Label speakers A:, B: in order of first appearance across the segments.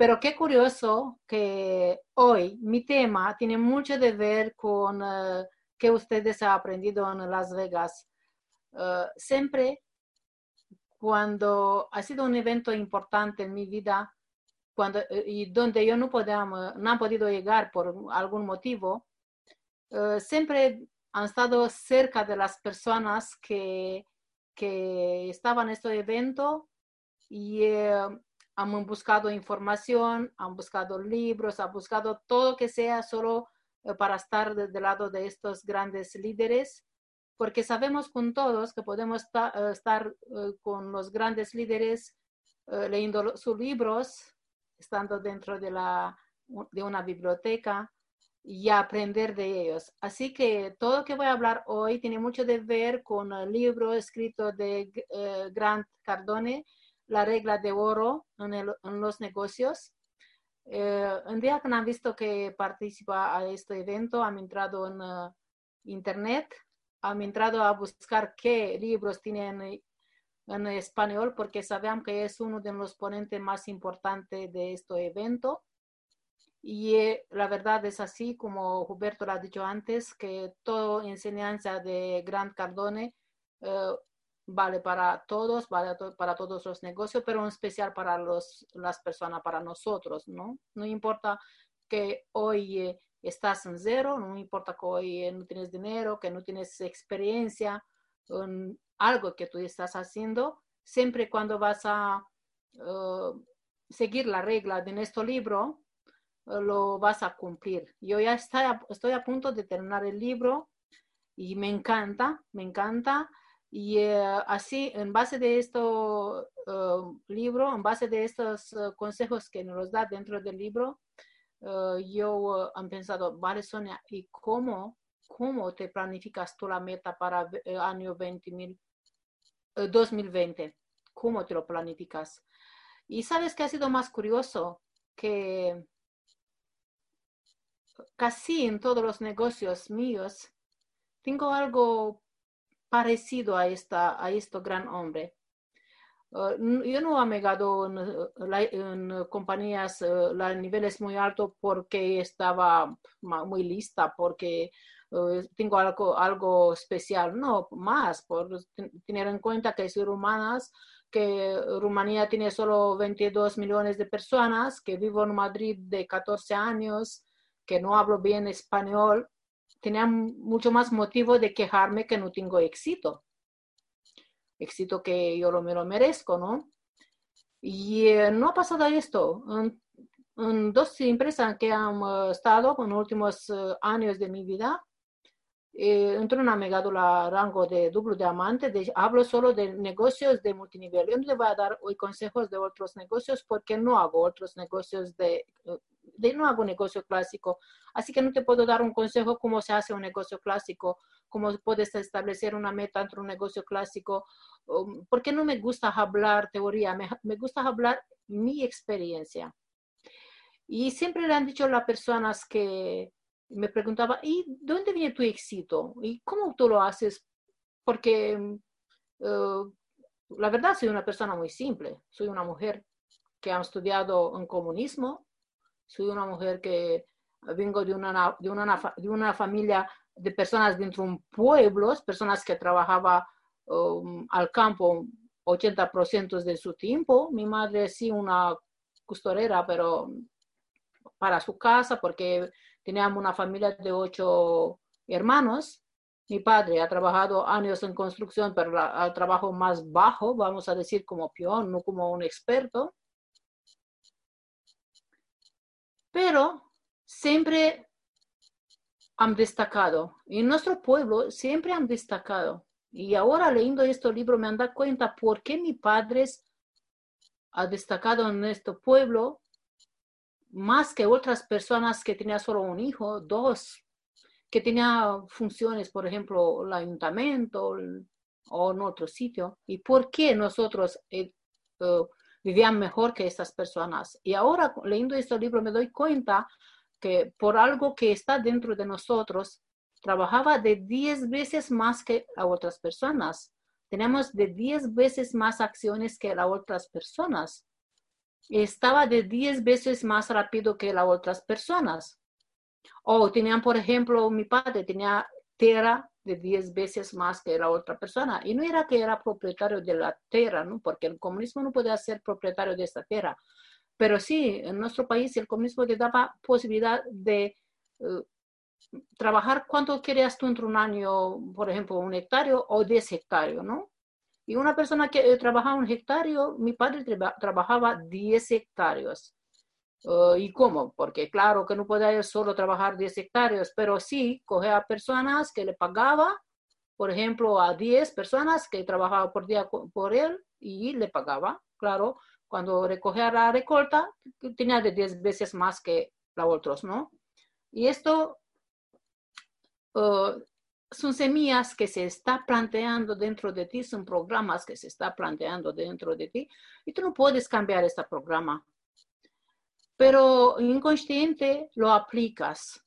A: Pero qué curioso que hoy mi tema tiene mucho de ver con uh, que ustedes han aprendido en Las Vegas. Uh, siempre cuando ha sido un evento importante en mi vida cuando, y donde yo no, podíamos, no he podido llegar por algún motivo, uh, siempre han estado cerca de las personas que, que estaban en este evento y han buscado información, han buscado libros, han buscado todo que sea solo eh, para estar del lado de estos grandes líderes, porque sabemos con todos que podemos eh, estar eh, con los grandes líderes leyendo sus libros, estando dentro de, la, de una biblioteca y aprender de ellos. Así que todo lo que voy a hablar hoy tiene mucho que ver con el libro escrito de Grant Cardone, la regla de oro en, los negocios. Eh, un día que han visto que participa a este evento, han entrado en uh, internet, han entrado a buscar qué libros tienen en español, porque sabían que es uno de los ponentes más importantes de este evento. Y eh, la verdad es así, como Huberto lo ha dicho antes, que toda enseñanza de Grant Cardone uh, vale para todos, vale para todos los negocios, pero en especial para los, las personas, para nosotros, ¿no? No importa que hoy eh, estás en cero, no importa que hoy eh, no tienes dinero, que no tienes experiencia en algo que tú estás haciendo, siempre cuando vas a uh, seguir la regla de nuestro libro, lo vas a cumplir. Yo ya estoy estoy a punto de terminar el libro y me encanta, me encanta y eh, así, en base de este libro, en base de estos eh, consejos que nos da dentro del libro, yo he pensado, vale, Sonia, ¿y cómo, cómo te planificas tú la meta para el año 20, 2020? ¿Cómo te lo planificas? Y sabes que ha sido más curioso que casi en todos los negocios míos tengo algo parecido a, esta, a este gran hombre. Uh, yo no he amigado en, compañías uh, a niveles muy altos porque estaba muy lista, porque uh, tengo algo, algo especial. No, más por tener en cuenta que soy rumana, que Rumanía tiene solo 22 millones de personas, que vivo en Madrid de 14 años, que no hablo bien español tenía mucho más motivo de quejarme que no tengo éxito. Éxito que yo lo, me lo merezco, ¿no? Y eh, no ha pasado esto. En, dos empresas que han eh, estado en los últimos eh, años de mi vida, eh, entro en megado la rango de doble diamante, de, hablo solo de negocios de multinivel. Yo no le voy a dar hoy consejos de otros negocios porque no hago otros negocios de, de hago negocio clásico. Así que no te puedo dar un consejo cómo se hace un negocio clásico, cómo puedes establecer una meta entre un negocio clásico, um, porque no me gusta hablar teoría, me, me gusta hablar mi experiencia. Y siempre le han dicho las personas que me preguntaba, ¿y dónde viene tu éxito? ¿Y cómo tú lo haces? Porque uh, la verdad soy una persona muy simple, soy una mujer que ha estudiado en comunismo, soy una mujer que vengo de una, de una, de una familia de personas dentro de un pueblo, personas que trabajaban um, al campo 80% de su tiempo. Mi madre sí una costurera, pero para su casa, porque teníamos una familia de ocho hermanos. Mi padre ha trabajado años en construcción, pero al trabajo más bajo, vamos a decir como peón, no como un experto. Pero siempre han destacado. En nuestro pueblo siempre han destacado. Y ahora leyendo este libro me han dado cuenta por qué mi padre ha destacado en este pueblo más que otras personas que tenían solo un hijo, dos, que tenían funciones, por ejemplo, el ayuntamiento o en otro sitio. ¿Y por qué nosotros eh, eh, vivían mejor que estas personas. Y ahora leyendo este libro me doy cuenta que por algo que está dentro de nosotros, trabajaba de 10 veces más que a otras personas. Tenemos de 10 veces más acciones que a otras personas. estaba de 10 veces más rápido que las otras personas. O tenían, por ejemplo, mi padre tenía tierra de 10 veces más que la otra persona. Y no era que era propietario de la tierra, ¿no? porque el comunismo no podía ser propietario de esta tierra. Pero sí, en nuestro país el comunismo te daba posibilidad de eh, trabajar cuánto querías tú entre un año, por ejemplo, un hectárea o 10 hectáreos, ¿no? Y una persona que trabajaba un hectárea, mi padre trabajaba 10 hectáreas. Uh, ¿Y cómo? Porque claro que no podía solo trabajar 10 hectáreas, pero sí cogía a personas que le pagaba, por ejemplo, a 10 personas que trabajaban por día por él y le pagaba. Claro, cuando recogía la recolta, tenía de 10 veces más que los otros, ¿no? Y esto uh, son semillas que se está planteando dentro de ti, son programas que se está planteando dentro de ti y tú no puedes cambiar este programa. Pero inconsciente lo aplicas.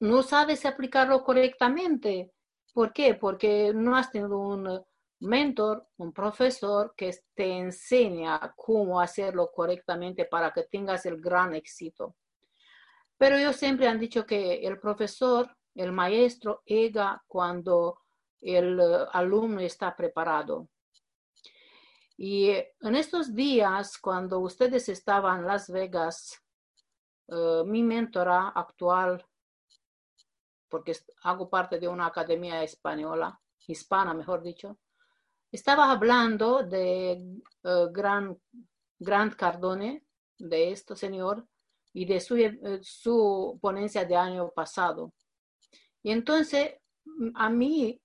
A: No sabes aplicarlo correctamente. ¿Por qué? Porque no has tenido un mentor, un profesor que te enseña cómo hacerlo correctamente para que tengas el gran éxito. Pero ellos siempre han dicho que el profesor el maestro llega cuando el eh, alumno está preparado. Y eh, en estos días, cuando ustedes estaban en Las Vegas, eh, mi mentora actual, porque hago parte de una academia española, hispana, mejor dicho, estaba hablando de Gran, Grant Cardone, de este señor, y de su, su ponencia de año pasado. Y entonces, a mí,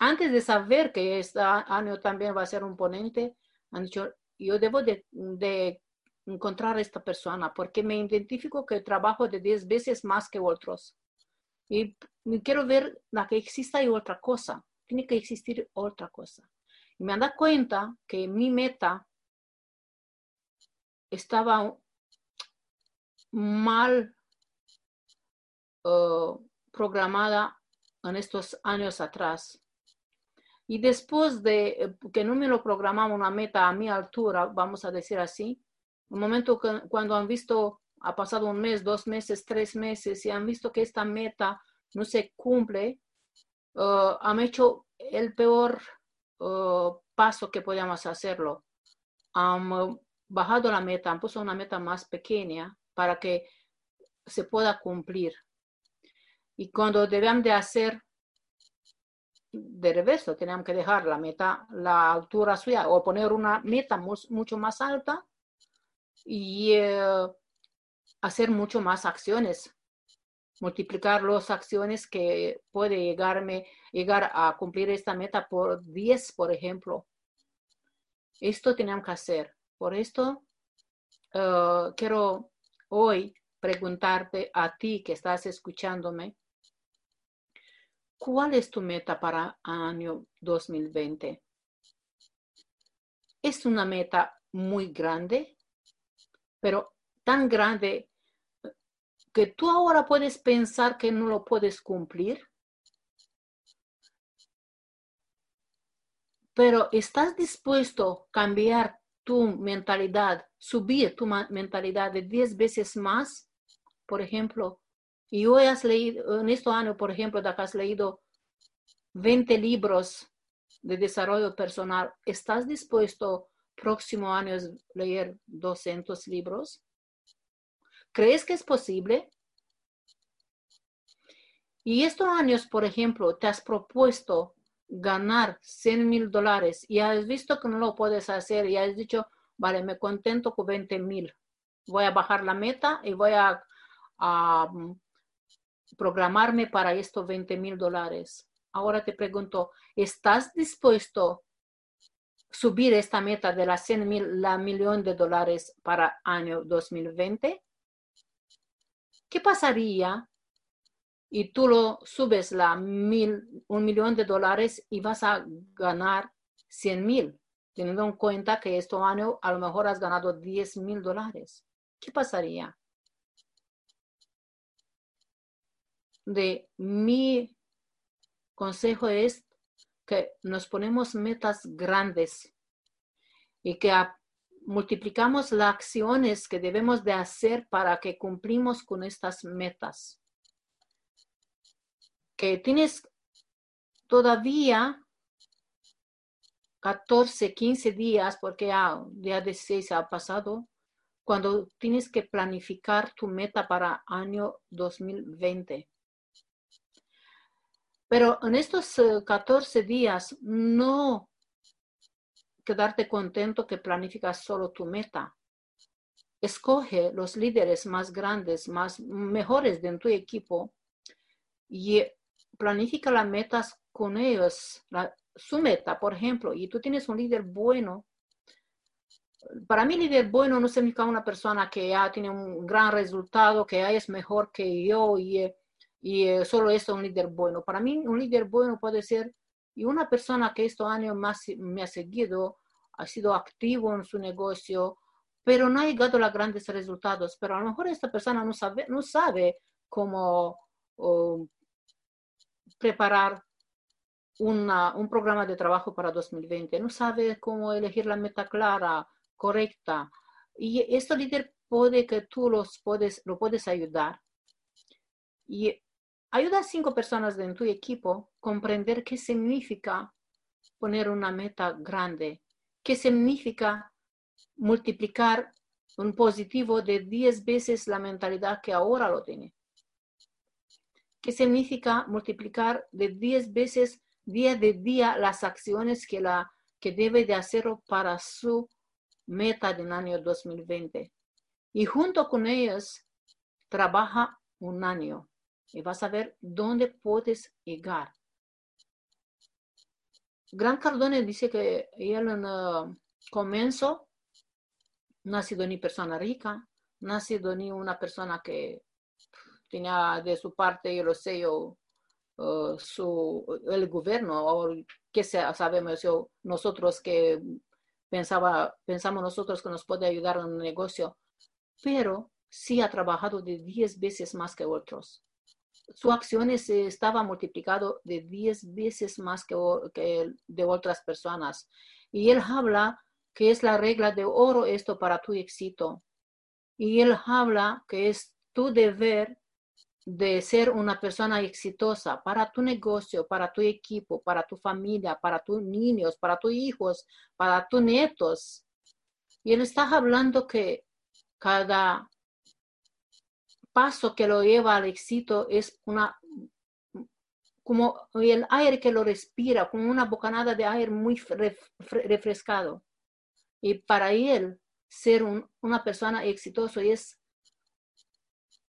A: antes de saber que este año también va a ser un ponente, han dicho, yo debo de, encontrar a esta persona porque me identifico que trabajo de 10 veces más que otros. Y quiero ver la que exista hay otra cosa. Tiene que existir otra cosa. Y me han dado cuenta que mi meta estaba mal uh, programada en estos años atrás. Y después de eh, que no me lo programamos una meta a mi altura, vamos a decir así, un momento que, cuando han visto, ha pasado un mes, dos meses, tres meses, y han visto que esta meta no se cumple, uh, han hecho el peor uh, paso que podíamos hacerlo. Han bajado la meta, han puesto una meta más pequeña para que se pueda cumplir. Y cuando debemos de hacer de reverso, tenemos que dejar la meta, la altura suya o poner una meta mucho más alta y eh, hacer mucho más acciones, multiplicar las acciones que puede llegarme, llegar a cumplir esta meta por 10, por ejemplo. Esto tenemos que hacer. Por esto, eh, quiero hoy preguntarte a ti que estás escuchándome, ¿Cuál es tu meta para año 2020? Es una meta muy grande, pero tan grande que tú ahora puedes pensar que no lo puedes cumplir. Pero estás dispuesto a cambiar tu mentalidad, subir tu mentalidad de 10 veces más, por ejemplo, y hoy has leído, en este año, por ejemplo, de has leído 20 libros de desarrollo personal, ¿estás dispuesto próximo año a leer 200 libros? ¿Crees que es posible? Y estos años, por ejemplo, te has propuesto ganar 100 mil dólares y has visto que no lo puedes hacer y has dicho, vale, me contento con 20 mil. Voy a bajar la meta y voy a programarme para estos 20 mil dólares. Ahora te pregunto, ¿estás dispuesto a subir esta meta de las 100 mil, la millón de dólares para año 2020? ¿Qué pasaría y tú lo subes la mil, un millón de dólares y vas a ganar 100 mil, teniendo en cuenta que este año a lo mejor has ganado 10 mil dólares? ¿Qué pasaría? De mi consejo es que nos ponemos metas grandes y que multiplicamos las acciones que debemos de hacer para que cumplimos con estas metas. Que tienes todavía 14, 15 días, porque ya día 16 ha pasado, cuando tienes que planificar tu meta para año 2020. Pero en estos 14 días no quedarte contento que planificas solo tu meta. Escoge los líderes más grandes, más mejores de tu equipo y planifica las metas con ellos, su meta, por ejemplo, y tú tienes un líder bueno. Para mí, líder bueno no significa una persona que ya tiene un gran resultado, que ya es mejor que yo y, y eh, solo es un líder bueno. Para mí, un líder bueno puede ser y una persona que estos años más me ha seguido, ha sido activo en su negocio, pero no ha llegado a grandes resultados. Pero a lo mejor esta persona no sabe, no sabe cómo preparar un programa de trabajo para 2020, no sabe cómo elegir la meta clara, correcta. Y este líder puede que tú los puedes, lo puedes ayudar. Y ayuda a cinco personas de tu equipo a comprender qué significa poner una meta grande, qué significa multiplicar un positivo de 10 veces la mentalidad que ahora lo tiene. ¿Qué significa multiplicar de 10 veces día de día las acciones que, la, que debe de hacer para su meta del año 2020. Y junto con ellos trabaja un año y vas a ver dónde puedes llegar. Gran Cardone dice que él en uh, comienzo no ha sido ni persona rica, no ha sido ni una persona que tenía de su parte, yo lo sé, yo su, el gobierno o que sea, sabemos yo, nosotros que pensaba, pensamos nosotros que nos puede ayudar en un negocio, pero sí ha trabajado de 10 veces más que otros. Su acciones estaba multiplicado de 10 veces más que, que de otras personas. Y él habla que es la regla de oro esto para tu éxito. Y él habla que es tu deber de ser una persona exitosa para tu negocio, para tu equipo, para tu familia, para tus niños, para tus hijos, para tus nietos. Y él está hablando que cada paso que lo lleva al éxito es una como el aire que lo respira, como una bocanada de aire muy refrescado. Y para él, ser una persona exitosa es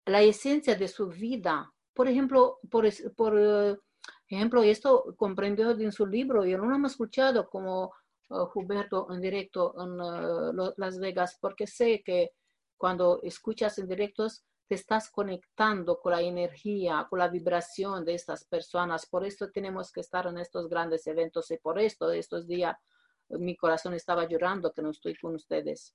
A: la esencia de su vida. Por ejemplo, por, por uh, ejemplo, esto comprendió en su libro, yo no lo hemos escuchado como uh, Huberto en directo en uh, Las Vegas, porque sé que cuando escuchas en directos te estás conectando con la energía, con la vibración de estas personas. Por esto tenemos que estar en estos grandes eventos y por esto estos días mi corazón estaba llorando que no estoy con ustedes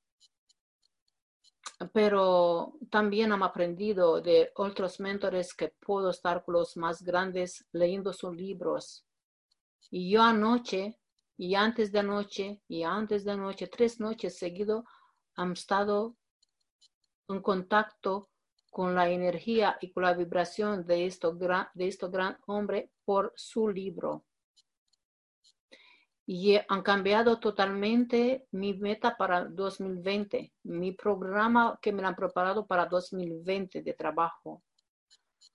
A: pero también han aprendido de otros mentores que puedo estar con los más grandes leyendo sus libros. Y yo anoche, y antes de anoche, y antes de anoche, tres noches seguido, han estado en contacto con la energía y con la vibración de este de este gran hombre por su libro y han cambiado totalmente mi meta para 2020, mi programa que me han preparado para 2020 de trabajo.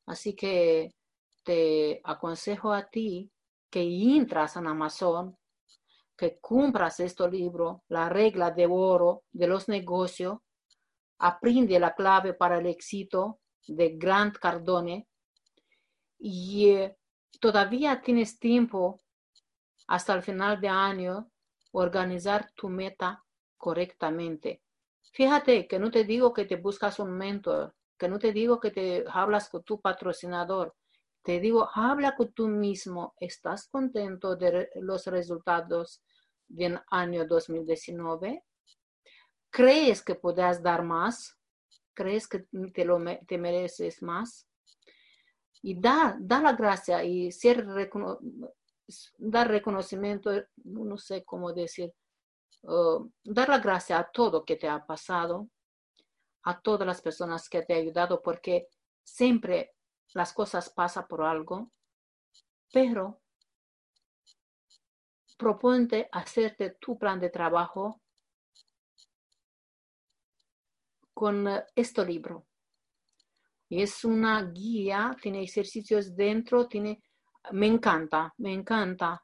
A: Así que te aconsejo a ti que entras en Amazon, que compras este libro, La regla de oro de los negocios, aprende la clave para el éxito de Grant Cardone y eh, todavía tienes tiempo hasta el final de año organizar tu meta correctamente. Fíjate que no te digo que te buscas un mentor, que no te digo que te hablas con tu patrocinador. Te digo, habla con tú mismo. ¿Estás contento de los resultados del año 2019? ¿Crees que podrás dar más? ¿Crees que te, lo, te mereces más? Y da, da la gracia y dar reconocimiento, no sé cómo decir, uh, dar la gracia a todo que te ha pasado, a todas las personas que te han ayudado, porque siempre las cosas pasan por algo, pero proponte hacerte tu plan de trabajo con este libro. Es una guía, tiene ejercicios dentro, tiene, me encanta, me encanta.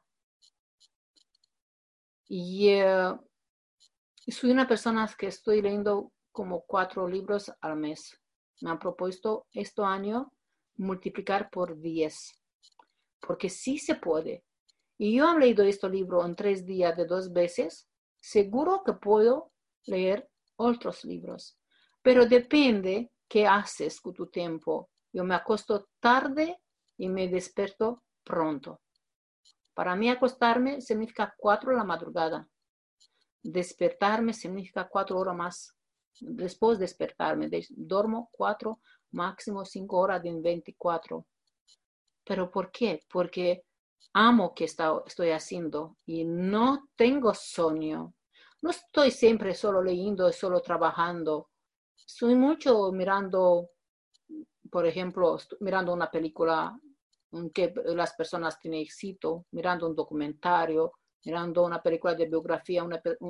A: Y eh, soy una persona que estoy leyendo como cuatro libros al mes. Me han propuesto este año multiplicar por 10, porque sí se puede. Y yo he leído este libro en tres días de dos veces, seguro que puedo leer otros libros, pero depende qué haces con tu tiempo. Yo me acuesto tarde y me despierto pronto. Para mí acostarme significa cuatro de la madrugada. Despertarme significa cuatro horas más después de despertarme, dormo cuatro, máximo cinco horas en 24. ¿Pero por qué? Porque amo que estoy haciendo y no tengo sueño. No estoy siempre solo leyendo, solo trabajando. Estoy mucho mirando, por ejemplo, mirando una película en que las personas tienen éxito, mirando un documentario, mirando una película de biografía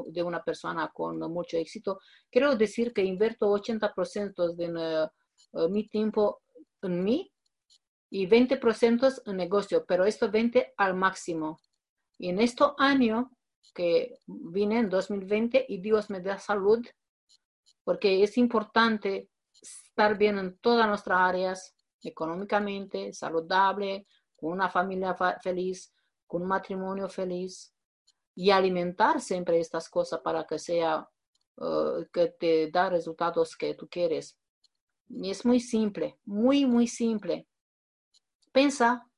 A: de una persona con mucho éxito, quiero decir que invierto 80% de eh, mi tiempo en mí y 20% en negocio, pero esto 20 al máximo. Y en este año que vine en 2020 y Dios me da salud, porque es importante estar bien en todas nuestras áreas, económicamente, saludable, con una familia feliz, con un matrimonio feliz, y alimentar siempre estas cosas para que sea, uh, que te da resultados que tú quieres. Y es muy simple, muy, muy simple. Piensa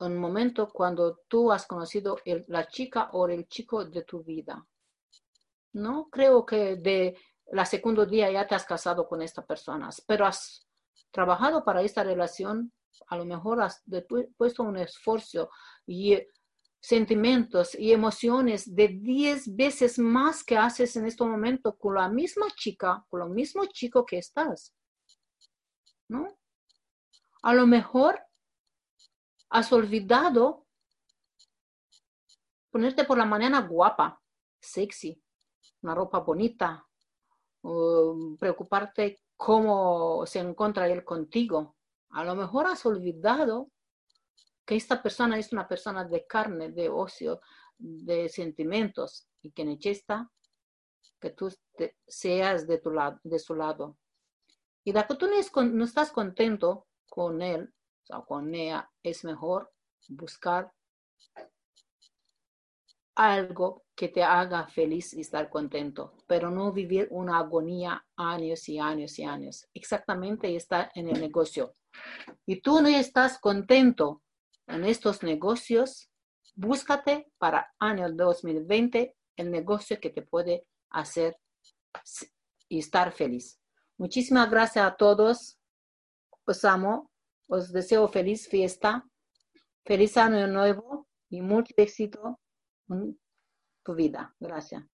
A: en un momento cuando tú has conocido la chica o el chico de tu vida. No creo que de la segundo día ya te has casado con esta persona, pero has trabajado para esta relación, a lo mejor has puesto un esfuerzo y sentimientos y emociones de 10 veces más que haces en este momento con la misma chica, con lo mismo chico que estás. ¿No? A lo mejor has olvidado ponerte por la mañana guapa, sexy, una ropa bonita, preocuparte cómo se encuentra él contigo. A lo mejor has olvidado que esta persona es una persona de carne, de ocio, de sentimientos y que necesita que tú seas de, tu lado, de su lado. Y de que tú no, estás contento con él o con ella, es mejor buscar algo que te haga feliz y estar contento, pero no vivir una agonía años y años y años. Exactamente está en el negocio. Y tú no estás contento en estos negocios, búscate para año 2020 el negocio que te puede hacer y estar feliz. Muchísimas gracias a todos. Os amo. Os deseo feliz fiesta, feliz año nuevo y mucho éxito tu vida. Gracias.